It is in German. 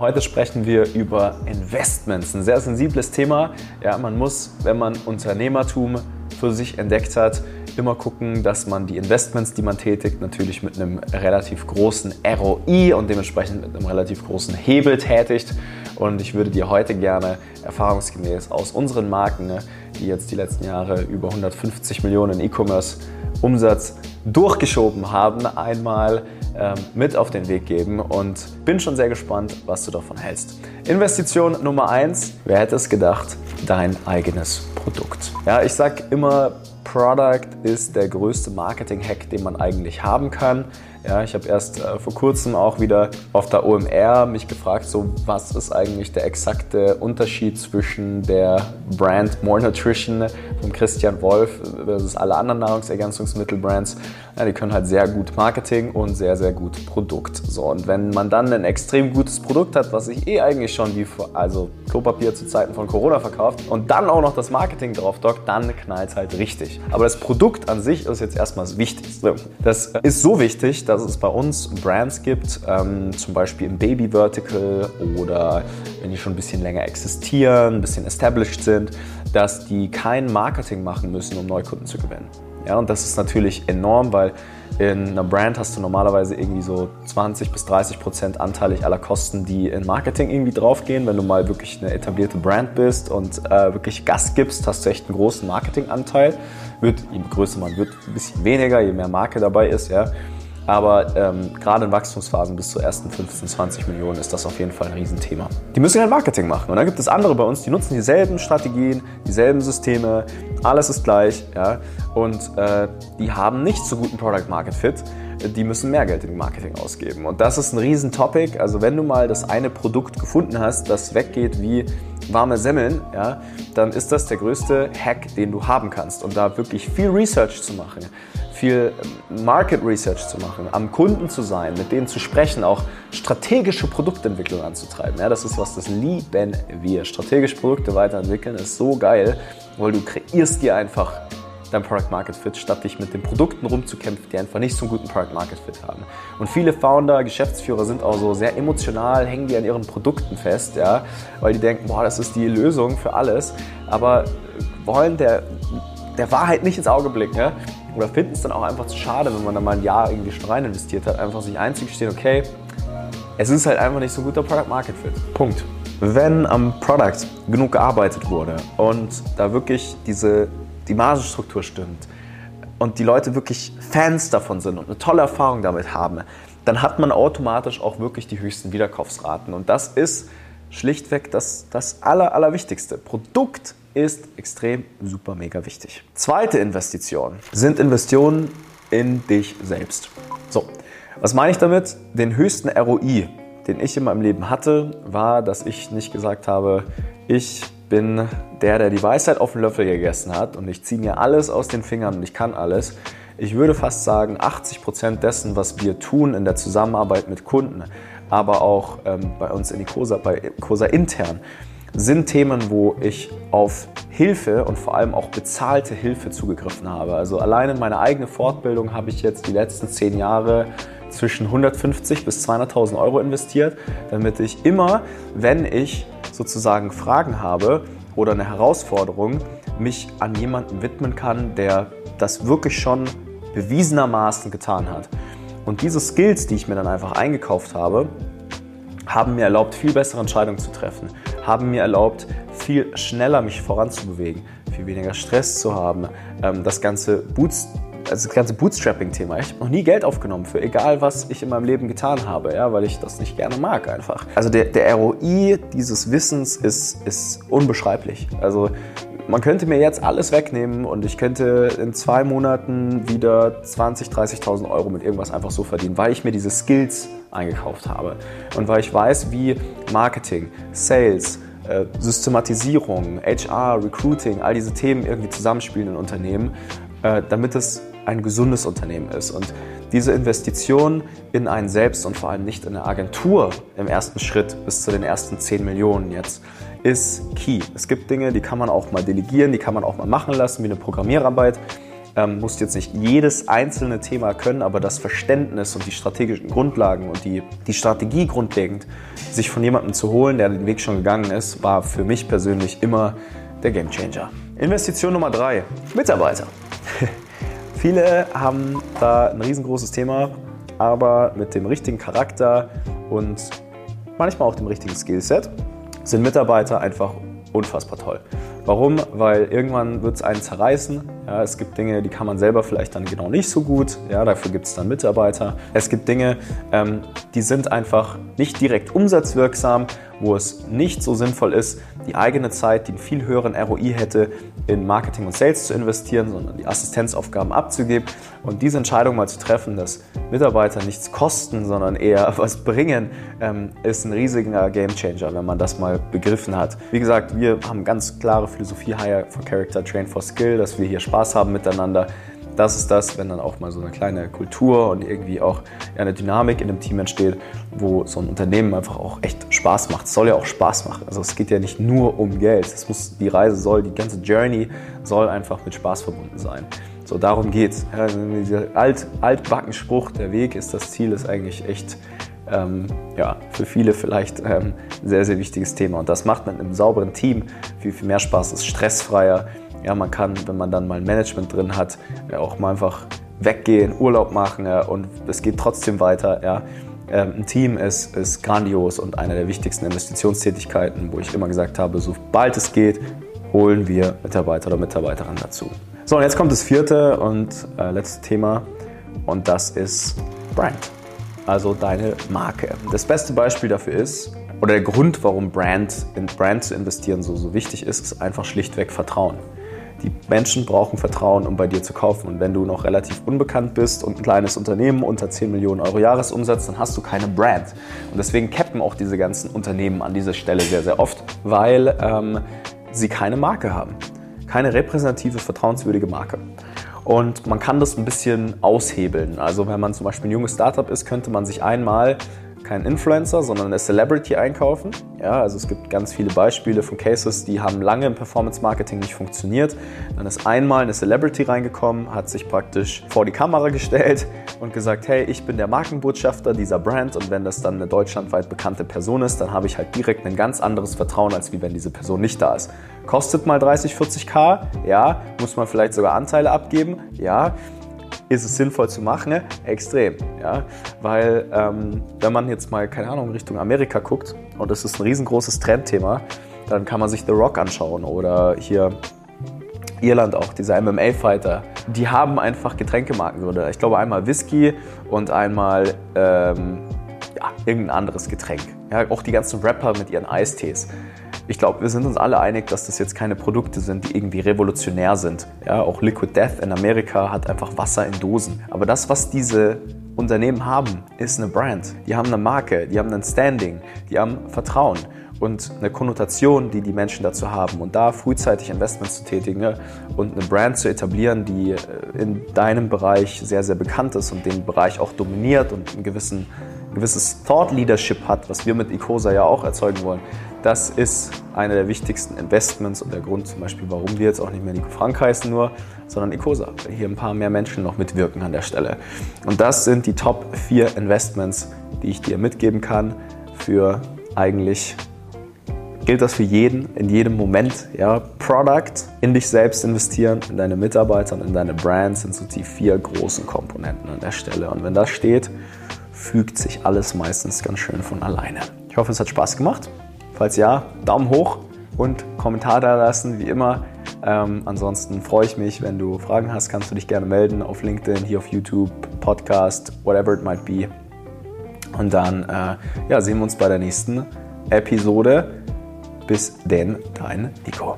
Heute sprechen wir über Investments, ein sehr sensibles Thema. Ja, man muss, wenn man Unternehmertum für sich entdeckt hat, immer gucken, dass man die Investments, die man tätigt, natürlich mit einem relativ großen ROI und dementsprechend mit einem relativ großen Hebel tätigt. Und ich würde dir heute gerne erfahrungsgemäß aus unseren Marken, die jetzt die letzten Jahre über 150 Millionen E-Commerce Umsatz durchgeschoben haben, einmal ähm, mit auf den Weg geben und bin schon sehr gespannt, was du davon hältst. Investition Nummer eins: wer hätte es gedacht, dein eigenes Produkt. Ja, ich sage immer, Product ist der größte Marketing-Hack, den man eigentlich haben kann. Ja, ich habe erst äh, vor kurzem auch wieder auf der OMR mich gefragt, so was ist eigentlich der exakte Unterschied zwischen der Brand More Nutrition von Christian Wolf versus alle anderen Nahrungsergänzungsmittelbrands. Ja, die können halt sehr gut Marketing und sehr, sehr gut Produkt. So, und wenn man dann ein extrem gutes Produkt hat, was sich eh eigentlich schon wie also Klopapier zu Zeiten von Corona verkauft und dann auch noch das Marketing drauf dockt, dann knallt es halt richtig. Aber das Produkt an sich ist jetzt erstmal das Wichtigste. Das ist so wichtig, dass es bei uns Brands gibt, ähm, zum Beispiel im Baby Vertical oder wenn die schon ein bisschen länger existieren, ein bisschen established sind, dass die kein Marketing machen müssen, um Neukunden zu gewinnen. Ja, und das ist natürlich enorm, weil in einer Brand hast du normalerweise irgendwie so 20 bis 30 Prozent anteilig aller Kosten, die in Marketing irgendwie draufgehen. Wenn du mal wirklich eine etablierte Brand bist und äh, wirklich Gas gibst, hast du echt einen großen Marketinganteil. Wird, je größer man wird, ein bisschen weniger, je mehr Marke dabei ist, ja. Aber ähm, gerade in Wachstumsphasen bis zu ersten 15, 20 Millionen ist das auf jeden Fall ein Riesenthema. Die müssen halt Marketing machen. Und dann gibt es andere bei uns, die nutzen dieselben Strategien, dieselben Systeme, alles ist gleich. Ja? Und äh, die haben nicht so guten Product Market Fit. Die müssen mehr Geld in Marketing ausgeben. Und das ist ein Riesentopic. Also wenn du mal das eine Produkt gefunden hast, das weggeht wie warme Semmeln, ja, dann ist das der größte Hack, den du haben kannst. Und da wirklich viel Research zu machen viel Market Research zu machen, am Kunden zu sein, mit denen zu sprechen, auch strategische Produktentwicklung anzutreiben. Ja, das ist was, das lieben wir. Strategische Produkte weiterentwickeln ist so geil, weil du kreierst dir einfach dein Product Market Fit, statt dich mit den Produkten rumzukämpfen, die einfach nicht so einen guten Product Market Fit haben. Und viele Founder, Geschäftsführer sind auch so sehr emotional, hängen die an ihren Produkten fest, ja, weil die denken, boah, das ist die Lösung für alles, aber wollen der, der Wahrheit nicht ins Auge blicken. Ja? oder finden es dann auch einfach zu schade, wenn man da mal ein Jahr irgendwie schon rein investiert hat, einfach sich einzugestehen, okay, es ist halt einfach nicht so ein guter Product Market Fit. Punkt. Wenn am Product genug gearbeitet wurde und da wirklich diese, die Margenstruktur stimmt und die Leute wirklich Fans davon sind und eine tolle Erfahrung damit haben, dann hat man automatisch auch wirklich die höchsten Wiederkaufsraten. Und das ist schlichtweg das, das Aller, Allerwichtigste. Produkt ist extrem super mega wichtig. Zweite Investition sind Investitionen in dich selbst. So, was meine ich damit? Den höchsten ROI, den ich in meinem Leben hatte, war, dass ich nicht gesagt habe, ich bin der, der die Weisheit auf den Löffel gegessen hat und ich ziehe mir alles aus den Fingern und ich kann alles. Ich würde fast sagen, 80 Prozent dessen, was wir tun in der Zusammenarbeit mit Kunden, aber auch ähm, bei uns in die COSA, bei COSA intern, sind Themen, wo ich auf Hilfe und vor allem auch bezahlte Hilfe zugegriffen habe. Also allein in meine eigene Fortbildung habe ich jetzt die letzten zehn Jahre zwischen 150 bis 200.000 Euro investiert, damit ich immer, wenn ich sozusagen Fragen habe oder eine Herausforderung, mich an jemanden widmen kann, der das wirklich schon bewiesenermaßen getan hat. Und diese Skills, die ich mir dann einfach eingekauft habe, haben mir erlaubt, viel bessere Entscheidungen zu treffen, haben mir erlaubt, viel schneller mich voranzubewegen, viel weniger Stress zu haben, ähm, das ganze Boots also das ganze Bootstrapping-Thema. Ich habe noch nie Geld aufgenommen für egal, was ich in meinem Leben getan habe, ja, weil ich das nicht gerne mag einfach. Also der, der ROI dieses Wissens ist, ist unbeschreiblich. Also man könnte mir jetzt alles wegnehmen und ich könnte in zwei Monaten wieder 20.000, 30.000 Euro mit irgendwas einfach so verdienen, weil ich mir diese Skills eingekauft habe und weil ich weiß, wie Marketing, Sales, äh, Systematisierung, HR, Recruiting, all diese Themen irgendwie zusammenspielen in Unternehmen, äh, damit es ein gesundes Unternehmen ist. Und diese Investition in einen selbst und vor allem nicht in eine Agentur im ersten Schritt bis zu den ersten 10 Millionen jetzt ist key. Es gibt Dinge, die kann man auch mal delegieren, die kann man auch mal machen lassen, wie eine Programmierarbeit. ähm, musst jetzt nicht jedes einzelne Thema können, aber das Verständnis und die strategischen Grundlagen und die, die Strategie grundlegend, sich von jemandem zu holen, der den Weg schon gegangen ist, war für mich persönlich immer der Gamechanger. Investition Nummer drei: Mitarbeiter. Viele haben da ein riesengroßes Thema, aber mit dem richtigen Charakter und manchmal auch dem richtigen Skillset sind Mitarbeiter einfach unfassbar toll. Warum? Weil irgendwann wird es einen zerreißen. Ja, es gibt Dinge, die kann man selber vielleicht dann genau nicht so gut. Ja, dafür gibt es dann Mitarbeiter. Es gibt Dinge, ähm, die sind einfach nicht direkt umsatzwirksam, wo es nicht so sinnvoll ist, die eigene Zeit, die einen viel höheren ROI hätte, in Marketing und Sales zu investieren, sondern die Assistenzaufgaben abzugeben. Und diese Entscheidung mal zu treffen, dass Mitarbeiter nichts kosten, sondern eher was bringen, ähm, ist ein riesiger Gamechanger, wenn man das mal begriffen hat. Wie gesagt, wir haben ganz klare Philosophie Hire for Character, Train for Skill, dass wir hier Spaß haben miteinander das ist das, wenn dann auch mal so eine kleine Kultur und irgendwie auch eine Dynamik in dem Team entsteht, wo so ein Unternehmen einfach auch echt Spaß macht. Es soll ja auch Spaß machen. Also es geht ja nicht nur um Geld. Es muss, die Reise soll, die ganze Journey soll einfach mit Spaß verbunden sein. So, darum geht's. Ja, dieser alt, altbacken Spruch, der Weg ist das Ziel, ist eigentlich echt ähm, ja, für viele vielleicht ähm, ein sehr, sehr wichtiges Thema. Und das macht man im sauberen Team viel, viel mehr Spaß, ist stressfreier, ja, man kann, wenn man dann mal ein Management drin hat, ja, auch mal einfach weggehen, Urlaub machen ja, und es geht trotzdem weiter. Ja. Ähm, ein Team ist, ist grandios und eine der wichtigsten Investitionstätigkeiten, wo ich immer gesagt habe, sobald es geht, holen wir Mitarbeiter oder Mitarbeiterinnen dazu. So, und jetzt kommt das vierte und äh, letzte Thema und das ist Brand, also deine Marke. Das beste Beispiel dafür ist, oder der Grund, warum Brand in Brand zu investieren so, so wichtig ist, ist einfach schlichtweg Vertrauen. Die Menschen brauchen Vertrauen, um bei dir zu kaufen. Und wenn du noch relativ unbekannt bist und ein kleines Unternehmen unter 10 Millionen Euro Jahresumsatz, dann hast du keine Brand. Und deswegen cappen auch diese ganzen Unternehmen an dieser Stelle sehr, sehr oft, weil ähm, sie keine Marke haben. Keine repräsentative, vertrauenswürdige Marke. Und man kann das ein bisschen aushebeln. Also wenn man zum Beispiel ein junges Startup ist, könnte man sich einmal keinen Influencer, sondern eine Celebrity einkaufen. Ja, also es gibt ganz viele Beispiele von Cases, die haben lange im Performance Marketing nicht funktioniert. Dann ist einmal eine Celebrity reingekommen, hat sich praktisch vor die Kamera gestellt und gesagt, hey, ich bin der Markenbotschafter dieser Brand und wenn das dann eine deutschlandweit bekannte Person ist, dann habe ich halt direkt ein ganz anderes Vertrauen, als wie wenn diese Person nicht da ist. Kostet mal 30, 40k, ja, muss man vielleicht sogar Anteile abgeben, ja, ist es sinnvoll zu machen? Extrem, ja, weil ähm, wenn man jetzt mal, keine Ahnung, Richtung Amerika guckt und das ist ein riesengroßes Trendthema, dann kann man sich The Rock anschauen oder hier Irland auch, dieser MMA-Fighter. Die haben einfach Getränkemarken, oder ich glaube einmal Whisky und einmal ähm, ja, irgendein anderes Getränk. Ja, auch die ganzen Rapper mit ihren Eistees ich glaube, wir sind uns alle einig, dass das jetzt keine Produkte sind, die irgendwie revolutionär sind. Ja, auch Liquid Death in Amerika hat einfach Wasser in Dosen. Aber das, was diese Unternehmen haben, ist eine Brand. Die haben eine Marke, die haben ein Standing, die haben Vertrauen und eine Konnotation, die die Menschen dazu haben. Und da frühzeitig Investments zu tätigen und eine Brand zu etablieren, die äh, in deinem Bereich sehr, sehr bekannt ist und den Bereich auch dominiert und ein gewissen, gewisses Thought Leadership hat, was wir mit Icosa ja auch erzeugen wollen. Das ist einer der wichtigsten Investments und der Grund zum Beispiel, warum wir jetzt auch nicht mehr Nico Frank heißen nur, sondern Icosa, weil hier ein paar mehr Menschen noch mitwirken an der Stelle. Und das sind die Top 4 Investments, die ich dir mitgeben kann für eigentlich gilt das für jeden, in jedem Moment. Ja? Product, in dich selbst investieren, in deine Mitarbeiter und in deine Brands sind so die vier großen Komponenten an der Stelle. Und wenn das steht, fügt sich alles meistens ganz schön von alleine. Ich hoffe, es hat Spaß gemacht. Falls ja, Daumen hoch und Kommentar da lassen, wie immer. Ähm, ansonsten freue ich mich, wenn du Fragen hast, kannst du dich gerne melden auf LinkedIn, hier auf YouTube, Podcast, whatever it might be. Und dann äh, ja, sehen wir uns bei der nächsten Episode. Bis denn, dein Nico.